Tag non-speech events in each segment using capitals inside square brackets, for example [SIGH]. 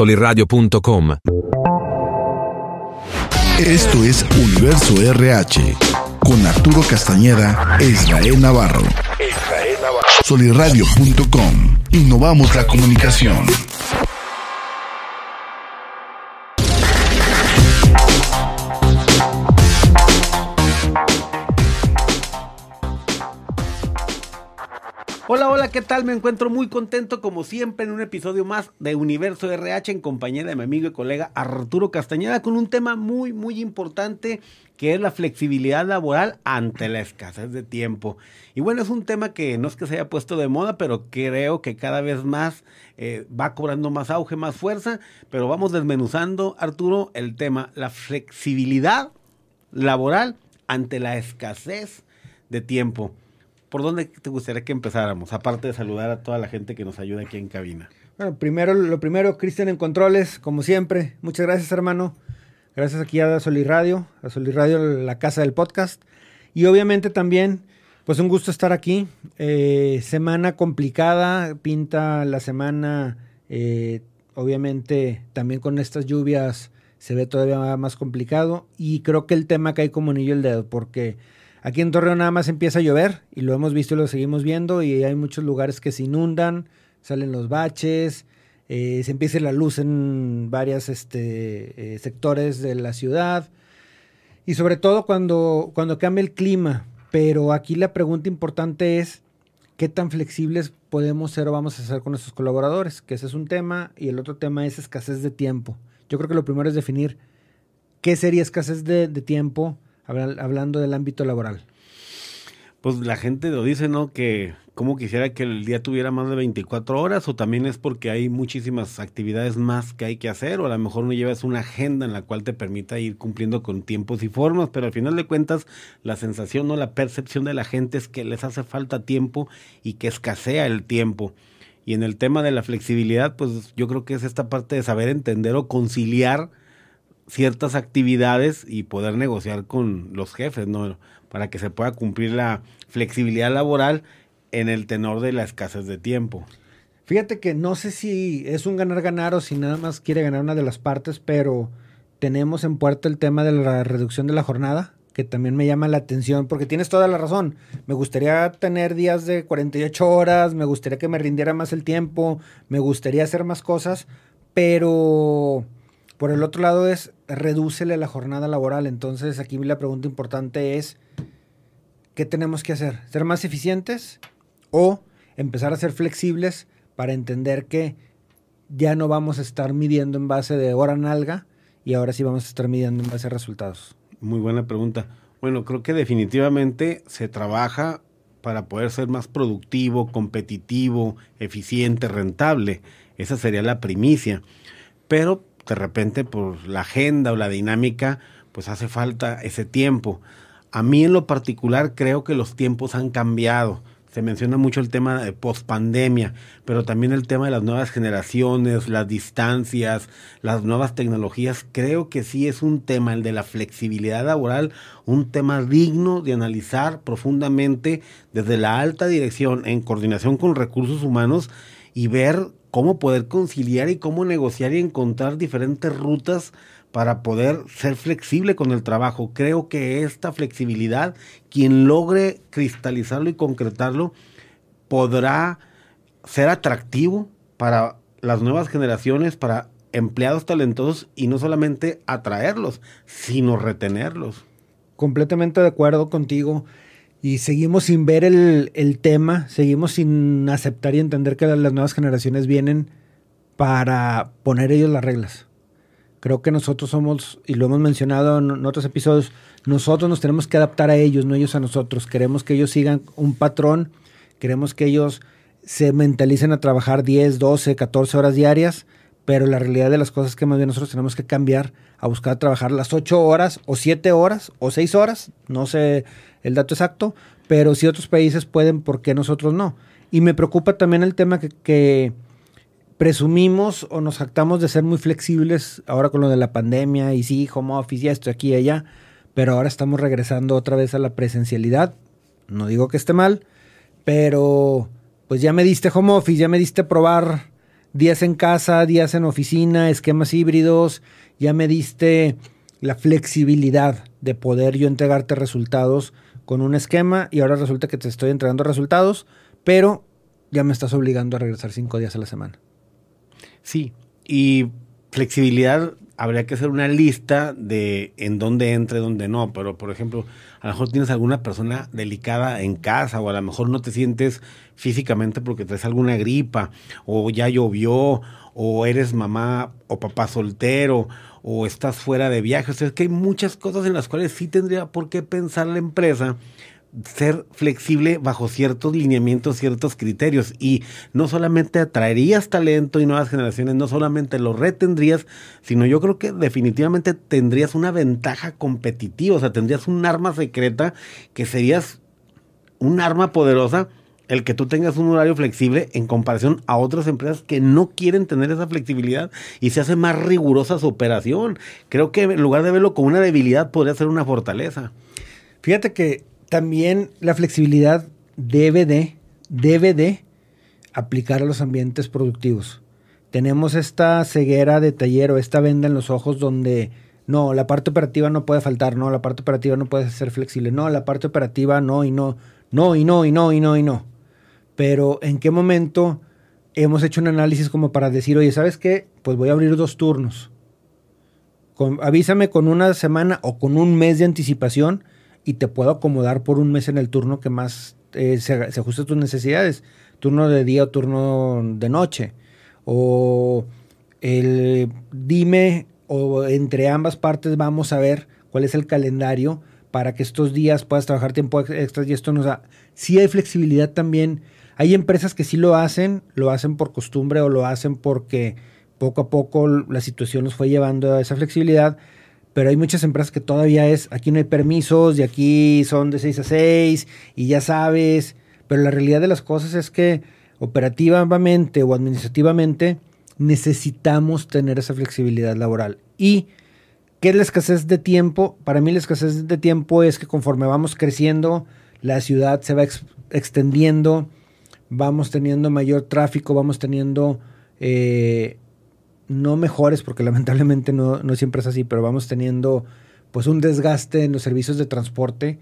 soliradio.com. Esto es Universo RH con Arturo Castañeda e Israel Navarro. Soliradio.com. Innovamos la comunicación. Hola, hola, ¿qué tal? Me encuentro muy contento como siempre en un episodio más de Universo RH en compañía de mi amigo y colega Arturo Castañeda con un tema muy, muy importante que es la flexibilidad laboral ante la escasez de tiempo. Y bueno, es un tema que no es que se haya puesto de moda, pero creo que cada vez más eh, va cobrando más auge, más fuerza, pero vamos desmenuzando, Arturo, el tema, la flexibilidad laboral ante la escasez de tiempo. ¿Por dónde te gustaría que empezáramos? Aparte de saludar a toda la gente que nos ayuda aquí en cabina. Bueno, primero, lo primero, Cristian en Controles, como siempre. Muchas gracias, hermano. Gracias aquí a Soliradio, a Soliradio, la casa del podcast. Y obviamente también, pues un gusto estar aquí. Eh, semana complicada, pinta la semana, eh, obviamente también con estas lluvias se ve todavía más complicado. Y creo que el tema cae como anillo el dedo, porque Aquí en Torreón nada más empieza a llover y lo hemos visto y lo seguimos viendo y hay muchos lugares que se inundan, salen los baches, eh, se empieza la luz en varios este, eh, sectores de la ciudad y sobre todo cuando, cuando cambia el clima. Pero aquí la pregunta importante es qué tan flexibles podemos ser o vamos a ser con nuestros colaboradores, que ese es un tema y el otro tema es escasez de tiempo. Yo creo que lo primero es definir qué sería escasez de tiempo hablando del ámbito laboral? Pues la gente lo dice, ¿no? Que como quisiera que el día tuviera más de 24 horas o también es porque hay muchísimas actividades más que hay que hacer o a lo mejor no llevas una agenda en la cual te permita ir cumpliendo con tiempos y formas, pero al final de cuentas la sensación o la percepción de la gente es que les hace falta tiempo y que escasea el tiempo. Y en el tema de la flexibilidad, pues yo creo que es esta parte de saber entender o conciliar ciertas actividades y poder negociar con los jefes, ¿no? Para que se pueda cumplir la flexibilidad laboral en el tenor de la escasez de tiempo. Fíjate que no sé si es un ganar-ganar o si nada más quiere ganar una de las partes, pero tenemos en puerto el tema de la reducción de la jornada, que también me llama la atención, porque tienes toda la razón. Me gustaría tener días de 48 horas, me gustaría que me rindiera más el tiempo, me gustaría hacer más cosas, pero por el otro lado es redúcele la jornada laboral. Entonces aquí la pregunta importante es, ¿qué tenemos que hacer? ¿Ser más eficientes o empezar a ser flexibles para entender que ya no vamos a estar midiendo en base de hora nalga y ahora sí vamos a estar midiendo en base a resultados? Muy buena pregunta. Bueno, creo que definitivamente se trabaja para poder ser más productivo, competitivo, eficiente, rentable. Esa sería la primicia. Pero de repente por la agenda o la dinámica, pues hace falta ese tiempo. A mí en lo particular creo que los tiempos han cambiado. Se menciona mucho el tema de pospandemia, pero también el tema de las nuevas generaciones, las distancias, las nuevas tecnologías. Creo que sí es un tema, el de la flexibilidad laboral, un tema digno de analizar profundamente desde la alta dirección en coordinación con recursos humanos y ver cómo poder conciliar y cómo negociar y encontrar diferentes rutas para poder ser flexible con el trabajo. Creo que esta flexibilidad, quien logre cristalizarlo y concretarlo, podrá ser atractivo para las nuevas generaciones, para empleados talentosos y no solamente atraerlos, sino retenerlos. Completamente de acuerdo contigo y seguimos sin ver el, el, tema, seguimos sin aceptar y entender que las nuevas generaciones vienen para poner ellos las reglas. Creo que nosotros somos, y lo hemos mencionado en otros episodios, nosotros nos tenemos que adaptar a ellos, no ellos a nosotros. Queremos que ellos sigan un patrón, queremos que ellos se mentalicen a trabajar 10, 12, 14 horas diarias, pero la realidad de las cosas es que más bien nosotros tenemos que cambiar a buscar trabajar las 8 horas o 7 horas o 6 horas, no sé el dato exacto, pero si otros países pueden, ¿por qué nosotros no? Y me preocupa también el tema que, presumimos o nos jactamos de ser muy flexibles ahora con lo de la pandemia y sí, home office y esto aquí y allá, pero ahora estamos regresando otra vez a la presencialidad. No digo que esté mal, pero pues ya me diste home office, ya me diste probar días en casa, días en oficina, esquemas híbridos, ya me diste la flexibilidad de poder yo entregarte resultados con un esquema y ahora resulta que te estoy entregando resultados, pero ya me estás obligando a regresar cinco días a la semana. Sí, y flexibilidad habría que hacer una lista de en dónde entre, dónde no, pero por ejemplo, a lo mejor tienes alguna persona delicada en casa o a lo mejor no te sientes físicamente porque traes alguna gripa o ya llovió o eres mamá o papá soltero o estás fuera de viaje. O sea, es que hay muchas cosas en las cuales sí tendría por qué pensar la empresa ser flexible bajo ciertos lineamientos, ciertos criterios y no solamente atraerías talento y nuevas generaciones, no solamente lo retendrías, sino yo creo que definitivamente tendrías una ventaja competitiva, o sea, tendrías un arma secreta que serías un arma poderosa el que tú tengas un horario flexible en comparación a otras empresas que no quieren tener esa flexibilidad y se hace más rigurosa su operación. Creo que en lugar de verlo como una debilidad podría ser una fortaleza. Fíjate que también la flexibilidad debe de, debe de aplicar a los ambientes productivos. Tenemos esta ceguera de taller o esta venda en los ojos donde no, la parte operativa no puede faltar, no, la parte operativa no puede ser flexible, no, la parte operativa no y no, no y no y no y no y no. Pero ¿en qué momento hemos hecho un análisis como para decir, oye, ¿sabes qué? Pues voy a abrir dos turnos. avísame con una semana o con un mes de anticipación y te puedo acomodar por un mes en el turno que más eh, se, se, ajuste a tus necesidades. Turno de día o turno de noche. O el dime o entre ambas partes vamos a ver cuál es el calendario para que estos días puedas trabajar tiempo extra y esto nos da. Sí hay flexibilidad también. Hay empresas que sí lo hacen, lo hacen por costumbre o lo hacen porque poco a poco la situación los fue llevando a esa flexibilidad pero hay muchas empresas que todavía es, aquí no hay permisos y aquí son de 6 a 6 y ya sabes, pero la realidad de las cosas es que operativamente o administrativamente necesitamos tener esa flexibilidad laboral. ¿Y qué es la escasez de tiempo? Para mí la escasez de tiempo es que conforme vamos creciendo, la ciudad se va extendiendo, vamos teniendo mayor tráfico, vamos teniendo eh, no mejores, porque [LAUGHS] lamentablemente no, siempre es así, pero vamos teniendo pues un desgaste en los servicios de transporte.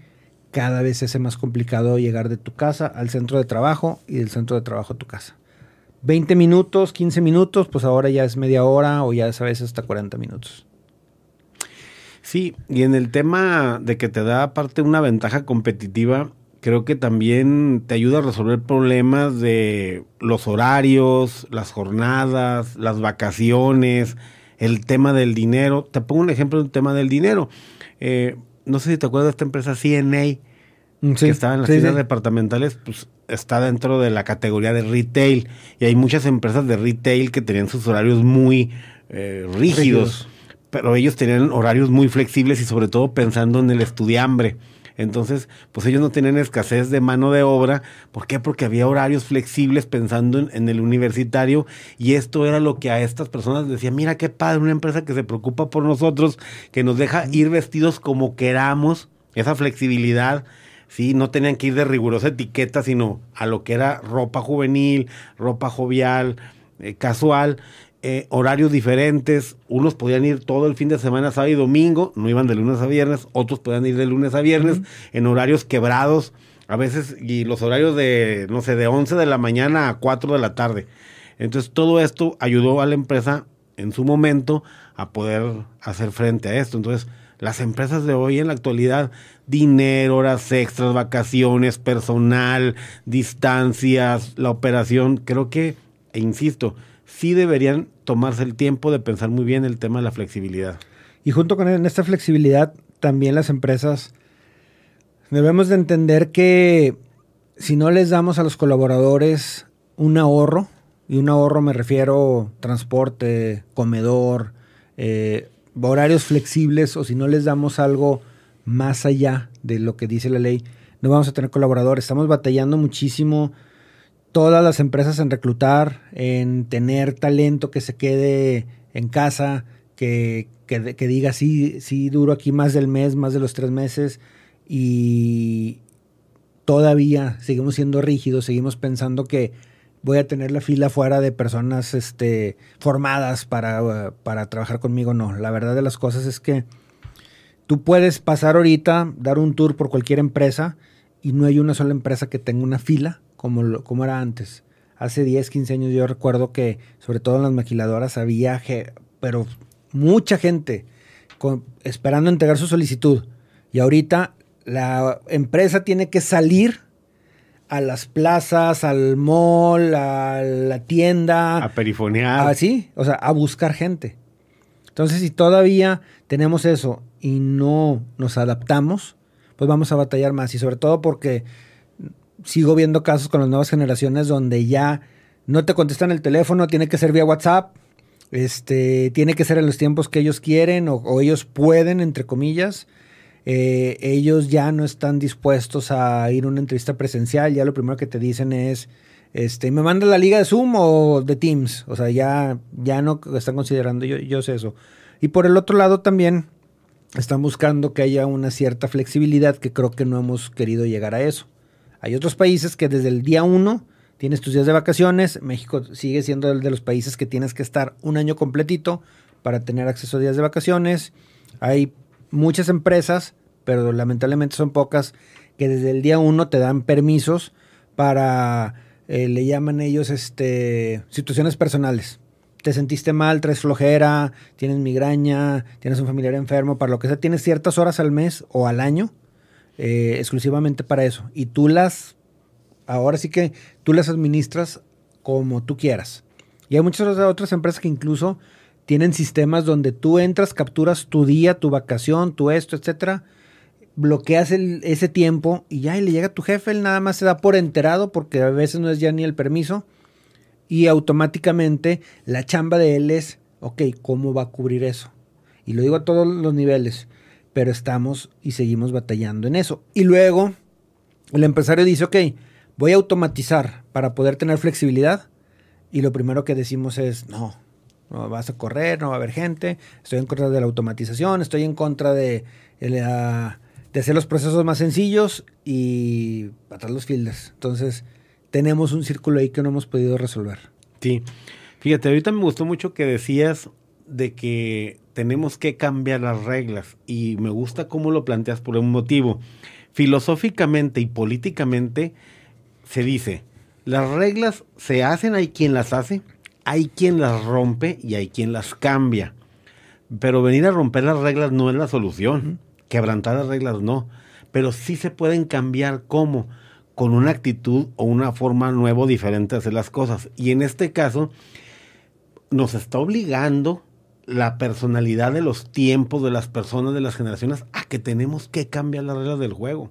Cada vez se hace más complicado llegar de tu casa al centro de trabajo y del centro de trabajo a tu casa. 20 minutos, 15 minutos, pues ahora ya es media hora o ya es a veces hasta 40 minutos. Sí, y en el tema de que te da aparte una ventaja competitiva, creo que también te ayuda a resolver problemas de los horarios, las jornadas, las vacaciones, el tema del dinero. Te pongo un ejemplo del tema del dinero. Eh, no sé si te acuerdas de esta empresa CNA, mm, que estaba en las tiendas departamentales, pues está dentro de la categoría de retail. Y hay muchas empresas de retail que tenían sus horarios muy eh, rígidos, pero ellos tenían horarios muy flexibles y sobre todo pensando en el estudiambre. Entonces, pues ellos no tenían escasez de mano de obra. ¿Por qué? Porque había horarios flexibles pensando en, el universitario y esto era lo que a estas personas decía, mira qué padre, una empresa que se preocupa por nosotros, que nos deja ir vestidos como queramos, esa flexibilidad. Sí, no tenían que ir de rigurosa etiqueta, sino a lo que era ropa juvenil, ropa jovial, eh, casual. Eh, horarios diferentes. Unos podían ir todo el fin de semana, sábado y domingo, no iban de lunes a viernes. Otros podían ir de lunes a viernes en horarios quebrados. A veces, y los horarios de, no sé, de 11 de la mañana a 4 de la tarde. Entonces, todo esto ayudó a la empresa en su momento a poder hacer frente a esto. Entonces, las empresas de hoy en la actualidad, dinero, horas extras, vacaciones, personal, distancias, la operación, creo que, e insisto, sí deberían tomarse el tiempo de pensar muy bien el tema de la flexibilidad. Y junto con esta flexibilidad, también las empresas debemos de entender que si no les damos a los colaboradores un ahorro, y un ahorro me refiero transporte, comedor, eh, horarios flexibles, o si no les damos algo más allá de lo que dice la ley, no vamos a tener colaboradores. Estamos batallando muchísimo todas las empresas en reclutar, en tener talento que se quede en casa, que, que, diga, sí, sí, duro aquí más del mes, más de los tres meses, y todavía seguimos siendo rígidos, seguimos pensando que voy a tener la fila fuera de personas este, formadas para, para trabajar conmigo. No, la verdad de las cosas es que tú puedes pasar ahorita, dar un tour por cualquier empresa y no hay una sola empresa que tenga una fila como, como era antes. Hace 10, 15 años yo recuerdo que sobre todo en las maquiladoras había, pero mucha gente esperando entregar su solicitud. Y ahorita la empresa tiene que salir a las plazas, al mall, a la tienda. A perifonear. Así, o sea, a buscar gente. Entonces, si todavía tenemos eso y no nos adaptamos, pues vamos a batallar más. Y sobre todo porque sigo viendo casos con las nuevas generaciones donde ya no te contestan el teléfono, tiene que ser vía WhatsApp, este, tiene que ser en los tiempos que ellos quieren o, ellos pueden, entre comillas. Eh, ellos ya no están dispuestos a ir a una entrevista presencial, ya lo primero que te dicen es, este, ¿me manda la liga de Zoom o de Teams? O sea, ya, ya no están considerando, yo, yo sé eso. Y por el otro lado también están buscando que haya una cierta flexibilidad que creo que no hemos querido llegar a eso. Hay otros países que desde el día uno tienes tus días de vacaciones. México sigue siendo el de los países que tienes que estar un año completito para tener acceso a días de vacaciones. Hay muchas empresas, pero lamentablemente son pocas, que desde el día uno te dan permisos para, eh, le llaman ellos, este, situaciones personales. Te sentiste mal, traes flojera, tienes migraña, tienes un familiar enfermo, para lo que sea, tienes ciertas horas al mes o al año eh, exclusivamente para eso. Y tú las, ahora sí que tú las administras como tú quieras. Y hay muchas otras empresas que incluso tienen sistemas donde tú entras, capturas tu día, tu vacación, tu esto, etcétera, bloqueas ese tiempo y ya y le llega tu jefe, él nada más se da por enterado porque a veces no es ya ni el permiso y automáticamente la chamba de él es, ok, ¿cómo va a cubrir eso? Y lo digo a todos los niveles pero estamos y seguimos batallando en eso. Y luego el empresario dice, ok, voy a automatizar para poder tener flexibilidad. Y lo primero que decimos es, no, no vas a correr, no va a haber gente, estoy en contra de la automatización, estoy en contra de, hacer los procesos más sencillos y atrás los fields. Entonces, tenemos un círculo ahí que no hemos podido resolver. Sí. Fíjate, ahorita me gustó mucho que decías de que tenemos que cambiar las reglas y me gusta cómo lo planteas por un motivo. Filosóficamente y políticamente se dice, las reglas se hacen, hay quien las hace, hay quien las rompe y hay quien las cambia. Pero venir a romper las reglas no es la solución, quebrantar las reglas no, pero sí se pueden cambiar cómo con una actitud o una forma nueva diferente de hacer las cosas. Y en este caso nos está obligando la personalidad de los tiempos de las personas, de las generaciones, a que tenemos que cambiar las reglas del juego.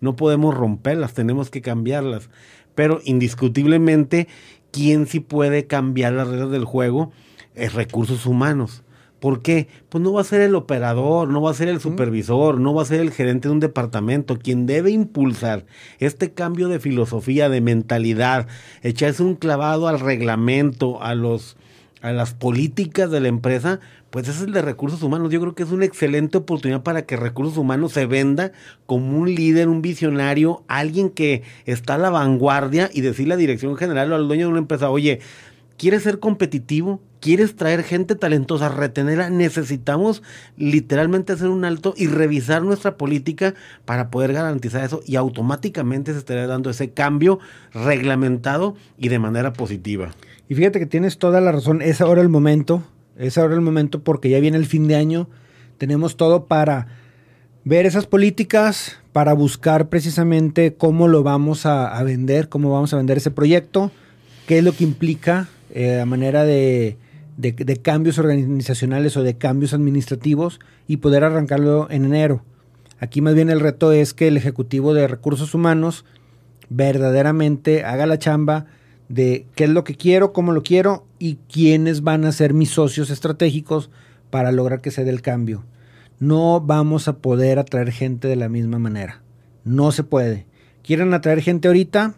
No podemos romperlas, tenemos que cambiarlas. Pero indiscutiblemente, quien sí puede cambiar las reglas del juego es recursos humanos. ¿Por qué? Pues no va a ser el operador, no va a ser el supervisor, no va a ser el gerente de un departamento. Quien debe impulsar este cambio de filosofía, de mentalidad, echarse un clavado al reglamento, a los a las políticas de la empresa, pues es el de recursos humanos. Yo creo que es una excelente oportunidad para que recursos humanos se venda como un líder, un visionario, alguien que está a la vanguardia y decirle a la dirección general o al dueño de una empresa, oye, ¿quieres ser competitivo? ¿Quieres traer gente talentosa, retenerla? Necesitamos literalmente hacer un alto y revisar nuestra política para poder garantizar eso y automáticamente se estaría dando ese cambio reglamentado y de manera positiva. Y fíjate que tienes toda la razón, es ahora el momento, es ahora el momento porque ya viene el fin de año, tenemos todo para ver esas políticas, para buscar precisamente cómo lo vamos a, vender, cómo vamos a vender ese proyecto, qué es lo que implica eh, a manera de, de, cambios organizacionales o de cambios administrativos y poder arrancarlo en enero. Aquí más bien el reto es que el Ejecutivo de Recursos Humanos verdaderamente haga la chamba, de qué es lo que quiero, cómo lo quiero y quiénes van a ser mis socios estratégicos para lograr que se dé el cambio. No vamos a poder atraer gente de la misma manera. No se puede. Quieren atraer gente ahorita,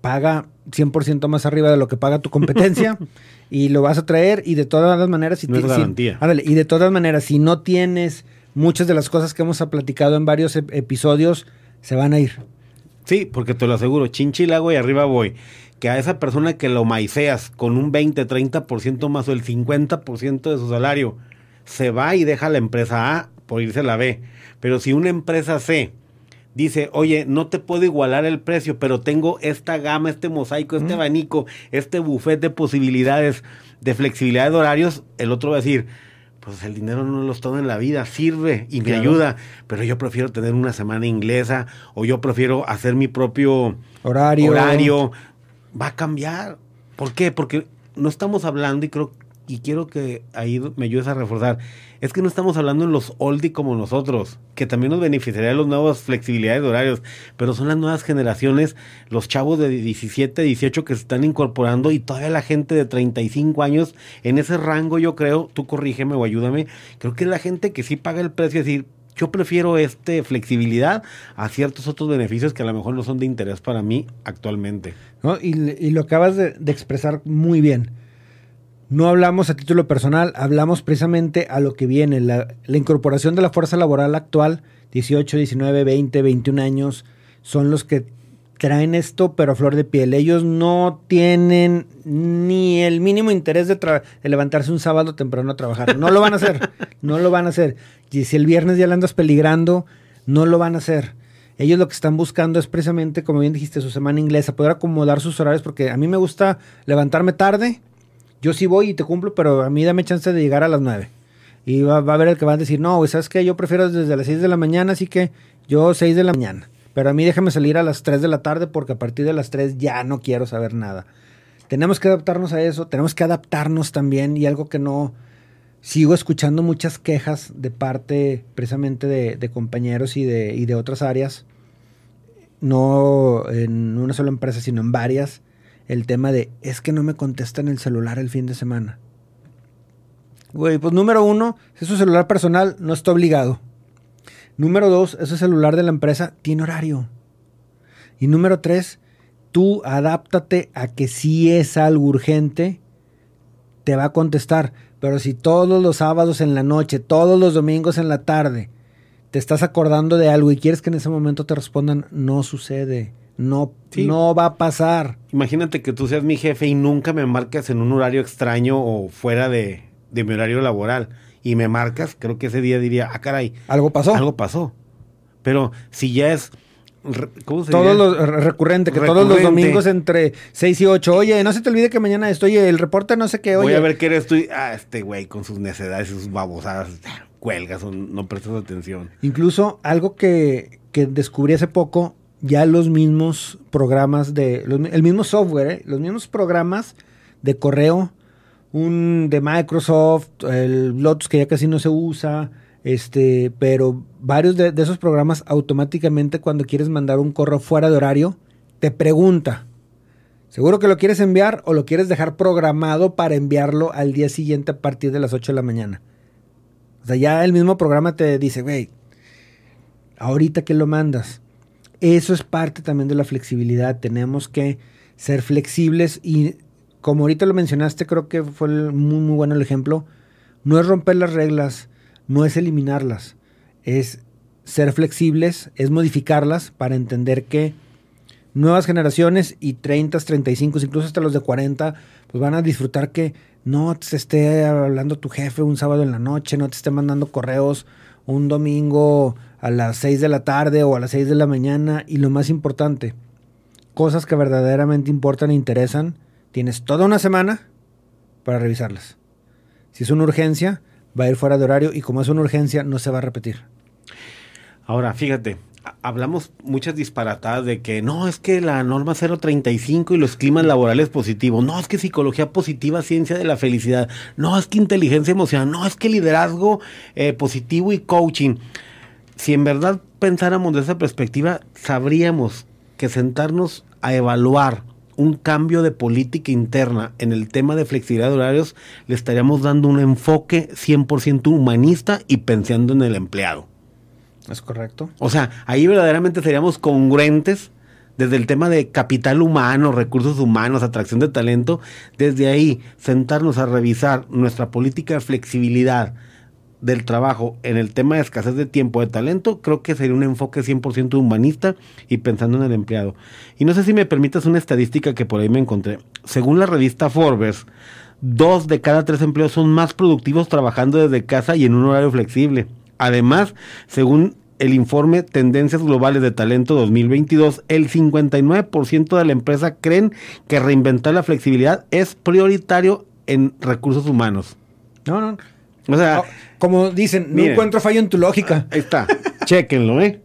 paga 100% más arriba de lo que paga tu competencia [LAUGHS] y lo vas a traer y de todas las maneras... Si no garantía. y de todas maneras, si no tienes muchas de las cosas que hemos platicado en varios episodios, se van a ir. Sí, porque te lo aseguro, chinchilago y arriba voy que a esa persona que lo maiceas con un 20, 30% más o el 50% de su salario, se va y deja la empresa A por irse a la B. Pero si una empresa C dice, oye, no te puedo igualar el precio, pero tengo esta gama, este mosaico, este abanico, este buffet de posibilidades de flexibilidad de horarios, el otro va a decir, pues el dinero no lo todo en la vida, sirve y me ayuda, pero yo prefiero tener una semana inglesa o yo prefiero hacer mi propio horario. horario. Va a cambiar. ¿Por qué? Porque no estamos hablando y creo y quiero que ahí me ayudes a reforzar es que no estamos hablando en los oldie como nosotros, que también nos beneficiaría las nuevas flexibilidades de horarios, pero son las nuevas generaciones, los chavos de 17, 18 que se están incorporando y todavía la gente de 35 años en ese rango, yo creo, tú corrígeme o ayúdame, creo que es la gente que sí paga el precio, es decir, yo prefiero este flexibilidad a ciertos otros beneficios que a lo mejor no son de interés para mí actualmente. Y, lo acabas de expresar muy bien no hablamos a título personal, hablamos precisamente a lo que viene, la, incorporación de la fuerza laboral actual, 18, 19, 20, 21 años, son los que traen esto, pero a flor de piel. Ellos no tienen ni el mínimo interés de, de, levantarse un sábado temprano a trabajar. No lo van a hacer. [LAUGHS] no lo van a hacer. Y si el viernes ya le andas peligrando, no lo van a hacer. Ellos lo que están buscando es precisamente, como bien dijiste, su semana inglesa, poder acomodar sus horarios, porque a mí me gusta levantarme tarde, yo sí voy y te cumplo, pero a mí dame chance de llegar a las 9. Y va, a haber el que va a decir, no, ¿sabes qué? Yo prefiero desde las 6 de la mañana, así que yo 6 de la mañana. Pero a mí déjame salir a las 3 de la tarde porque a partir de las 3 ya no quiero saber nada. Tenemos que adaptarnos a eso, tenemos que adaptarnos también y algo que no... Sigo escuchando muchas quejas de parte precisamente de, compañeros y de, y de otras áreas, no en una sola empresa, sino en varias, el tema de es que no me contestan el celular el fin de semana. Güey, pues número uno, si es su celular personal, no está obligado. Número dos, ese celular de la empresa tiene horario. Y número tres, tú adáptate a que si es algo urgente, te va a contestar. Pero si todos los sábados en la noche, todos los domingos en la tarde, te estás acordando de algo y quieres que en ese momento te respondan, no sucede. No, no va a pasar. Imagínate que tú seas mi jefe y nunca me marcas en un horario extraño o fuera de, mi horario laboral. Y me marcas, creo que ese día diría, ah, caray. Algo pasó. Algo pasó. Pero si ya es ¿Cómo se todos los recurrente, que todos los domingos entre 6 y 8. Oye, no se te olvide que mañana estoy el reporte no sé qué. Oye. Voy a ver qué eres tú. Ah, este güey con sus necedades y sus babosadas. Cuelgas, no prestas atención. Incluso algo que, que descubrí hace poco ya los mismos programas de, el mismo software, ¿eh? los mismos programas de correo, un de Microsoft, el Lotus que ya casi no se usa, este, pero varios de, esos programas automáticamente cuando quieres mandar un correo fuera de horario, te pregunta, ¿seguro que lo quieres enviar o lo quieres dejar programado para enviarlo al día siguiente a partir de las 8 de la mañana? O sea, ya el mismo programa te dice, güey, ahorita que lo mandas, eso es parte también de la flexibilidad. Tenemos que ser flexibles y como ahorita lo mencionaste, creo que fue muy, muy bueno el ejemplo. No es romper las reglas, no es eliminarlas, es ser flexibles, es modificarlas para entender que nuevas generaciones y 30, 35, incluso hasta los de 40, pues van a disfrutar que no te esté hablando tu jefe un sábado en la noche, no te esté mandando correos un domingo a las 6 de la tarde o a las 6 de la mañana y lo más importante, cosas que verdaderamente importan e interesan, tienes toda una semana para revisarlas. Si es una urgencia, va a ir fuera de horario y como es una urgencia, no se va a repetir. Ahora, fíjate, hablamos muchas disparatadas de que no, es que la norma 035 y los climas laborales positivos, no, es que psicología positiva, ciencia de la felicidad, no, es que inteligencia emocional, no, es que liderazgo eh, positivo y coaching si en verdad pensáramos de esa perspectiva, sabríamos que sentarnos a evaluar un cambio de política interna en el tema de flexibilidad de horarios, le estaríamos dando un enfoque 100% humanista y pensando en el empleado. Es correcto. O sea, ahí verdaderamente seríamos congruentes desde el tema de capital humano, recursos humanos, atracción de talento, desde ahí sentarnos a revisar nuestra política de flexibilidad del trabajo en el tema de escasez de tiempo, de talento, creo que sería un enfoque 100% humanista y pensando en el empleado. Y no sé si me permitas una estadística que por ahí me encontré. Según la revista Forbes, dos de cada tres empleos son más productivos trabajando desde casa y en un horario flexible. Además, según el informe Tendencias Globales de Talento 2022, el 59% de la empresa creen que reinventar la flexibilidad es prioritario en recursos humanos. No, no. O sea, como dicen, no encuentro fallo en tu lógica. Ahí está. [LAUGHS] Chequenlo, ¿eh?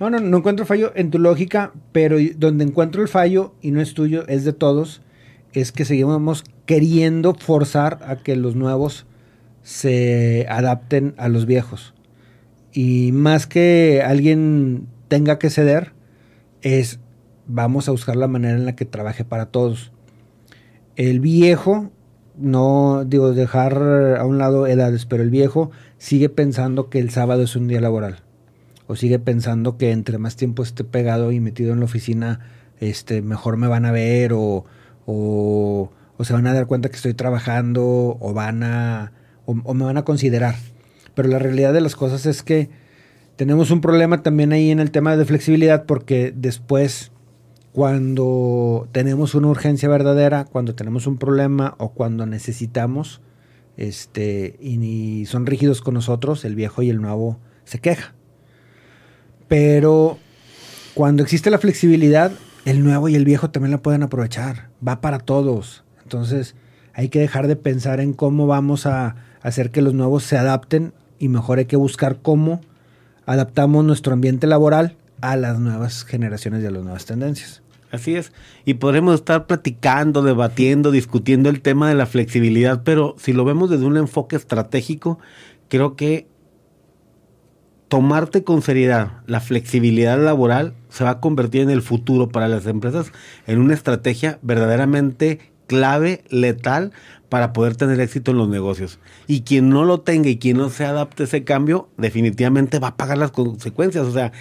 No, no, no encuentro fallo en tu lógica, pero donde encuentro el fallo, y no es tuyo, es de todos, es que seguimos queriendo forzar a que los nuevos se adapten a los viejos. Y más que alguien tenga que ceder, es vamos a buscar la manera en la que trabaje para todos. El viejo, no digo dejar a un lado edades, pero el viejo sigue pensando que el sábado es un día laboral. O sigue pensando que entre más tiempo esté pegado y metido en la oficina, este, mejor me van a ver o, o, se van a dar cuenta que estoy trabajando o van a o me van a considerar. Pero la realidad de las cosas es que tenemos un problema también ahí en el tema de flexibilidad porque después cuando tenemos una urgencia verdadera, cuando tenemos un problema o cuando necesitamos este y, son rígidos con nosotros, el viejo y el nuevo se queja. Pero cuando existe la flexibilidad, el nuevo y el viejo también la pueden aprovechar. Va para todos. Entonces, hay que dejar de pensar en cómo vamos a hacer que los nuevos se adapten y mejor hay que buscar cómo adaptamos nuestro ambiente laboral a las nuevas generaciones y a las nuevas tendencias. Así es. Y podremos estar platicando, debatiendo, discutiendo el tema de la flexibilidad, pero si lo vemos desde un enfoque estratégico, creo que tomarte con seriedad la flexibilidad laboral se va a convertir en el futuro para las empresas en una estrategia verdaderamente clave, letal, para poder tener éxito en los negocios. Y quien no lo tenga y quien no se adapte a ese cambio, definitivamente va a pagar las consecuencias. O sea,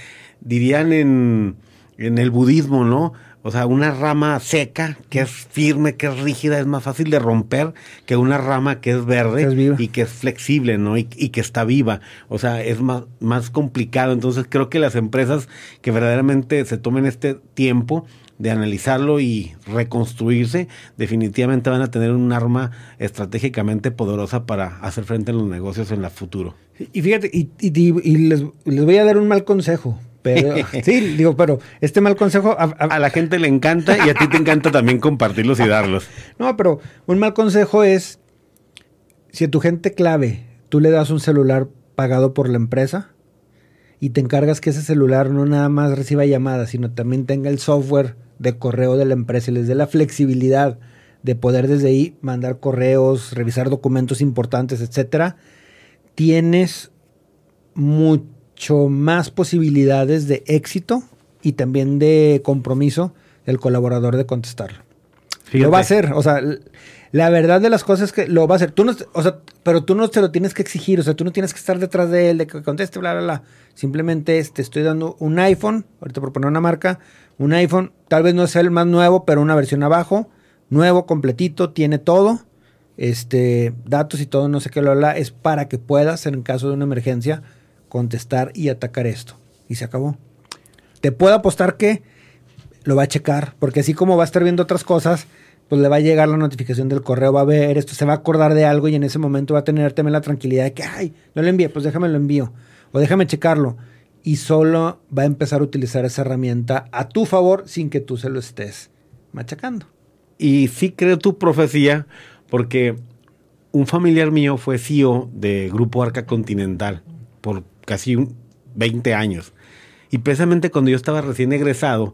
dirían en, en el budismo, ¿no? O sea, una rama seca, que es firme, que es rígida, es más fácil de romper que una rama que es verde y que es flexible, ¿no? Y, y, que está viva. O sea, es más, más complicado. Entonces, creo que las empresas que verdaderamente se tomen este tiempo de analizarlo y reconstruirse, definitivamente van a tener un arma estratégicamente poderosa para hacer frente a los negocios en el futuro. Y fíjate, y, les, voy a dar un mal consejo. Pero, [LAUGHS] sí, digo, pero este mal consejo... A, la gente le encanta y a ti te encanta también compartirlos y darlos. [LAUGHS] No, pero un mal consejo es, si a tu gente clave tú le das un celular pagado por la empresa y te encargas que ese celular no nada más reciba llamadas, sino también tenga el software de correo de la empresa y les dé la flexibilidad de poder desde ahí mandar correos, revisar documentos importantes, etcétera, tienes mucho más posibilidades de éxito y también de compromiso del colaborador de contestarlo. Lo va a hacer, o sea, la verdad de las cosas es que lo va a hacer. Tú no, o sea, pero tú no te lo tienes que exigir, o sea, tú no tienes que estar detrás de él, de que conteste, bla, bla, bla. Simplemente te estoy dando un iPhone, ahorita por poner una marca, un iPhone, tal vez no es el más nuevo, pero una versión abajo, nuevo, completito, tiene todo, este, datos y todo, no sé qué lo habla, es para que puedas, en caso de una emergencia, contestar y atacar esto. Y se acabó. Te puedo apostar que lo va a checar, porque así como va a estar viendo otras cosas, pues le va a llegar la notificación del correo, va a ver esto, se va a acordar de algo y en ese momento va a tener también la tranquilidad de que, ay, no lo envié, pues déjame lo envío, o déjame checarlo y solo va a empezar a utilizar esa herramienta a tu favor sin que tú se lo estés machacando. Y sí creo tu profecía porque un familiar mío fue CEO de Grupo Arca Continental por casi 20 años. Y precisamente cuando yo estaba recién egresado,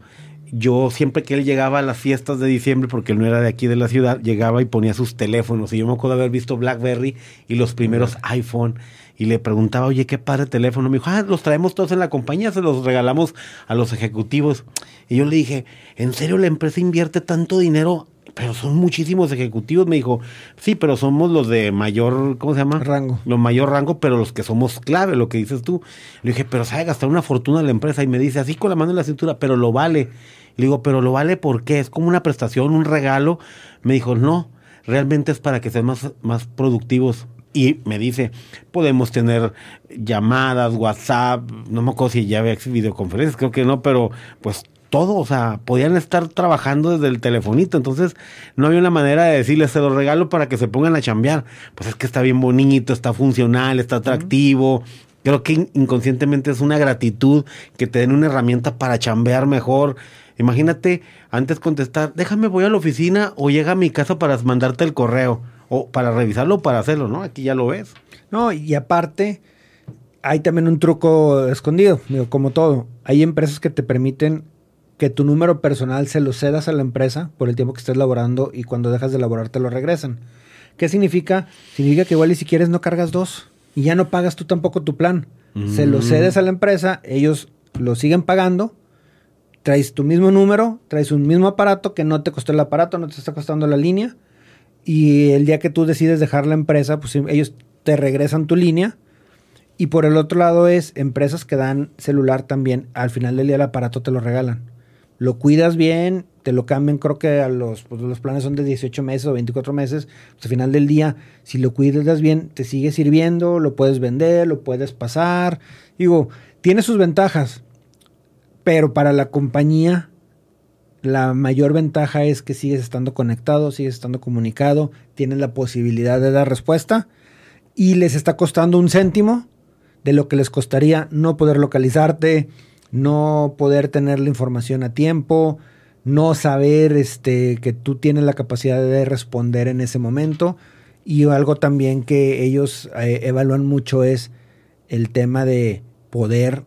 yo siempre que él llegaba a las fiestas de diciembre, porque él no era de aquí de la ciudad, llegaba y ponía sus teléfonos. Y yo me acuerdo haber visto BlackBerry y los primeros iPhone y le preguntaba, oye, qué padre teléfono. Me dijo, ah, los traemos todos en la compañía, se los regalamos a los ejecutivos. Y yo le dije, ¿en serio la empresa invierte tanto dinero? Pero son muchísimos ejecutivos. Me dijo, sí, pero somos los de mayor, ¿cómo se llama? Rango. Los mayor rango, pero los que somos clave, lo que dices tú. Le dije, pero sabe gastar una fortuna la empresa. Y me dice, así con la mano en la cintura, pero lo vale. Le digo, pero lo vale porque es como una prestación, un regalo. Me dijo, no, realmente es para que sean más, más productivos Y me dice, podemos tener llamadas, WhatsApp, no me acuerdo si ya había videoconferencias, creo que no, pero pues todo, o sea, podían estar trabajando desde el telefonito, entonces no había una manera de decirles, se lo regalo para que se pongan a chambear. Pues es que está bien bonito, está funcional, está atractivo. Creo que inconscientemente es una gratitud que te den una herramienta para chambear mejor. Imagínate, antes contestar, déjame voy a la oficina o llega a mi casa para mandarte el correo o para revisarlo o para hacerlo, ¿no? Aquí ya lo ves. No, y aparte, hay también un truco escondido, digo, como todo. Hay empresas que te permiten que tu número personal se lo cedas a la empresa por el tiempo que estés laborando y cuando dejas de laborar te lo regresan. ¿Qué significa? Significa que igual y si quieres no cargas dos y ya no pagas tú tampoco tu plan. Se lo mm. cedes a la empresa, ellos lo siguen pagando, traes tu mismo número, traes un mismo aparato que no te costó el aparato, no te está costando la línea y el día que tú decides dejar la empresa, pues ellos te regresan tu línea. Y por el otro lado es empresas que dan celular también, al final del día el aparato te lo regalan lo cuidas bien, te lo cambian, creo que a los, pues los planes son de 18 meses o 24 meses, pues al final del día, si lo cuidas bien, te sigue sirviendo, lo puedes vender, lo puedes pasar. Digo, tiene sus ventajas, pero para la compañía la mayor ventaja es que sigues estando conectado, sigues estando comunicado, tienes la posibilidad de dar respuesta y les está costando un céntimo de lo que les costaría no poder localizarte, no poder tener la información a tiempo, no saber este, que tú tienes la capacidad de responder en ese momento. Y algo también que ellos eh, evalúan mucho es el tema de poder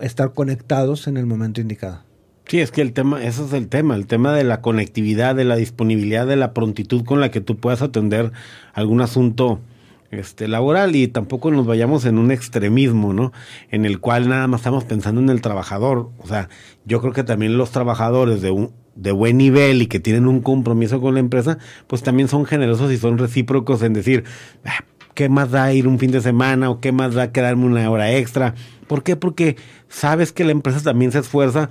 estar conectados en el momento indicado. Sí, es que el tema, eso es el tema, el tema de la conectividad, de la disponibilidad, de la prontitud con la que tú puedas atender algún asunto este, laboral y tampoco nos vayamos en un extremismo, ¿no? En el cual nada más estamos pensando en el trabajador. O sea, yo creo que también los trabajadores de un de buen nivel y que tienen un compromiso con la empresa, pues también son generosos y son recíprocos en decir, ah, ¿qué más da ir un fin de semana o qué más da quedarme una hora extra? ¿Por qué? Porque sabes que la empresa también se esfuerza,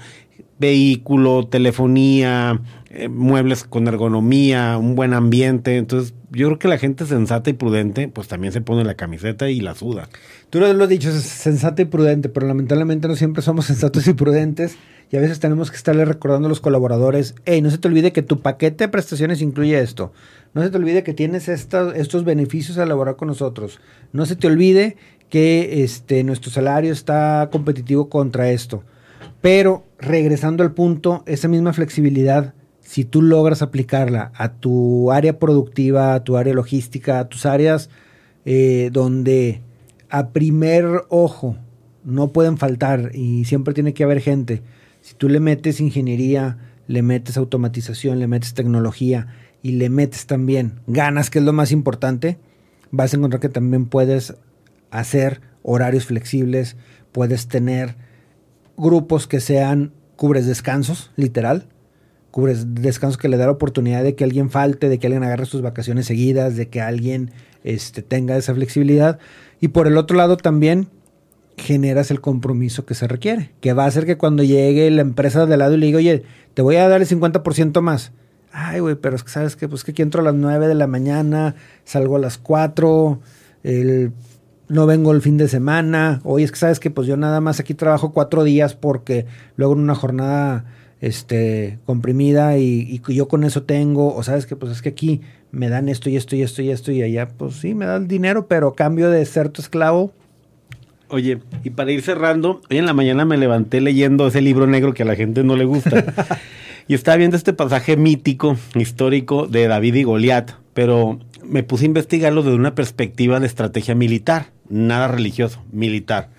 vehículo, telefonía, eh, muebles con ergonomía, un buen ambiente, entonces yo creo que la gente sensata y prudente, pues también se pone la camiseta y la suda. Tú lo has dicho, es sensata y prudente, pero lamentablemente no siempre somos [LAUGHS] sensatos y prudentes y a veces tenemos que estarle recordando a los colaboradores, hey, no se te olvide que tu paquete de prestaciones incluye esto, no se te olvide que tienes estos beneficios al laborar con nosotros, no se te olvide que este, nuestro salario está competitivo contra esto. Pero regresando al punto, esa misma flexibilidad si tú logras aplicarla a tu área productiva, a tu área logística, a tus áreas eh, donde a primer ojo no pueden faltar y siempre tiene que haber gente, si tú le metes ingeniería, le metes automatización, le metes tecnología y le metes también ganas, que es lo más importante, vas a encontrar que también puedes hacer horarios flexibles, puedes tener grupos que sean cubres descansos, literal, cubres descansos que le da la oportunidad de que alguien falte, de que alguien agarre sus vacaciones seguidas, de que alguien este, tenga esa flexibilidad. Y por el otro lado también generas el compromiso que se requiere, que va a hacer que cuando llegue la empresa de lado y le diga, oye, te voy a dar el 50% más. Ay, güey, pero es que sabes que pues que aquí entro a las 9 de la mañana, salgo a las 4, no vengo el fin de semana. Oye, es que sabes que pues yo nada más aquí trabajo cuatro días porque luego en una jornada este, comprimida y, yo con eso tengo, o sabes que pues es que aquí me dan esto y esto y esto y esto y allá pues sí, me da el dinero, pero cambio de ser tu esclavo. Oye, y para ir cerrando, hoy en la mañana me levanté leyendo ese libro negro que a la gente no le gusta. [LAUGHS] y estaba viendo este pasaje mítico, histórico de David y Goliat, pero me puse a investigarlo desde una perspectiva de estrategia militar, nada religioso, militar.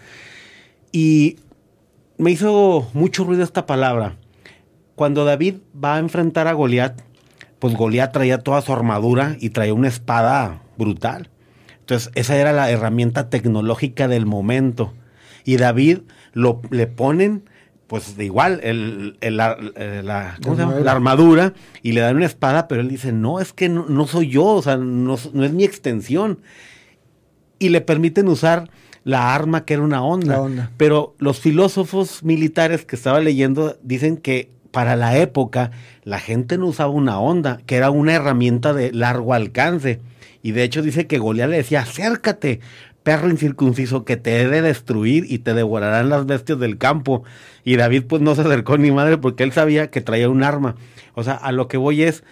Y me hizo mucho ruido esta palabra cuando David va a enfrentar a Goliat, pues Goliat traía toda su armadura y traía una espada brutal. Entonces, esa era la herramienta tecnológica del momento. Y David lo, le ponen, pues de igual, el, la, la, armadura y le dan una espada, pero él dice, no, es que no, soy yo, o sea, no, no, es mi extensión. Y le permiten usar la arma que era una onda. onda. Pero los filósofos militares que estaba leyendo dicen que para la época la gente no usaba una onda, que era una herramienta de largo alcance. Y de hecho dice que Goliat le decía, acércate, perro incircunciso, que te he de destruir y te devorarán las bestias del campo. Y David pues no se acercó ni madre porque él sabía que traía un arma. O sea, a lo que voy es,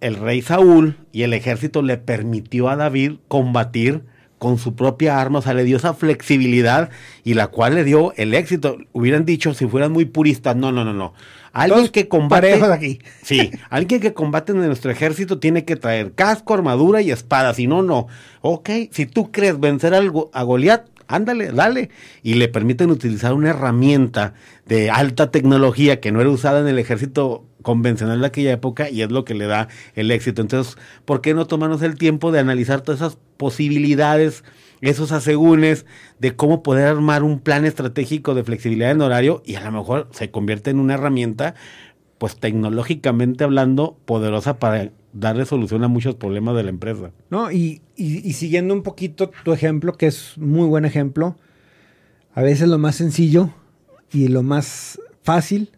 el rey Saúl y el ejército le permitió a David combatir con su propia arma, o sea, le dio esa flexibilidad y la cual le dio el éxito. Hubieran dicho, si fueran muy puristas, no, no, no, no. Alguien que combate. aquí. [LAUGHS] Sí, alguien que combate en nuestro ejército tiene que traer casco, armadura y espada, si no, no. Ok, si tú crees vencer algo a Goliat, ándale, dale. Y le permiten utilizar una herramienta de alta tecnología que no era usada en el ejército convencional de aquella época y es lo que le da el éxito. Entonces, ¿por qué no tomarnos el tiempo de analizar todas esas posibilidades, esos asegúnes de cómo poder armar un plan estratégico de flexibilidad en horario y a lo mejor se convierte en una herramienta, pues tecnológicamente hablando, poderosa para darle solución a muchos problemas de la empresa. No, y, y, siguiendo un poquito tu ejemplo, que es muy buen ejemplo, a veces lo más sencillo y lo más fácil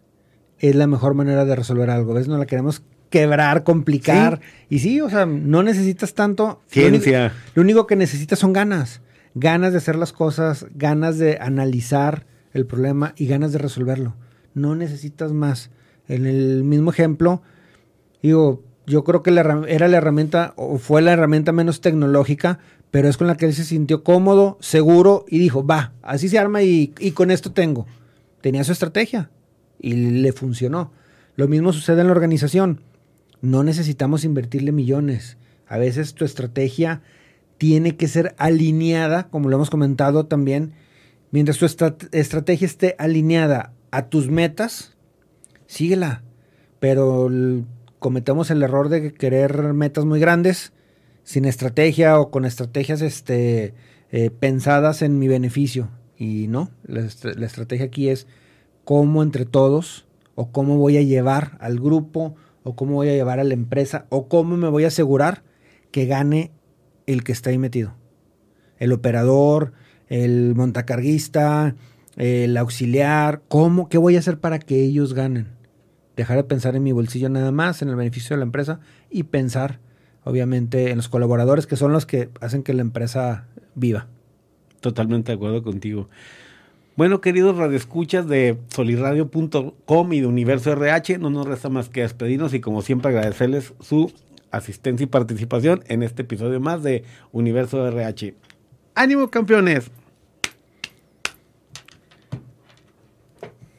es la mejor manera de resolver algo. A veces no la queremos quebrar, complicar. Y sí, o sea, no necesitas tanto. Ciencia. Lo único, que necesitas son ganas. Ganas de hacer las cosas, ganas de analizar el problema y ganas de resolverlo. No necesitas más. En el mismo ejemplo, digo, yo creo que era la herramienta o fue la herramienta menos tecnológica, pero es con la que él se sintió cómodo, seguro y dijo, va, así se arma y, y con esto tengo. Tenía su estrategia y le funcionó. Lo mismo sucede en la organización. No necesitamos invertirle millones. A veces tu estrategia tiene que ser alineada, como lo hemos comentado también. Mientras tu estrategia esté alineada a tus metas, síguela. Pero cometemos el error de querer metas muy grandes sin estrategia o con estrategias este, eh, pensadas en mi beneficio. Y no, la estrategia aquí es cómo entre todos o cómo voy a llevar al grupo o cómo voy a llevar a la empresa o cómo me voy a asegurar que gane el que está ahí metido. El operador, el montacarguista, el auxiliar, cómo, qué voy a hacer para que ellos ganen. Dejar de pensar en mi bolsillo nada más, en el beneficio de la empresa y pensar, obviamente, en los colaboradores que son los que hacen que la empresa viva. Totalmente de acuerdo contigo. Bueno, queridos radioescuchas de solirradio.com y de Universo RH, no nos resta más que despedirnos y como siempre agradecerles su asistencia y participación en este episodio más de Universo RH. ¡Ánimo, campeones!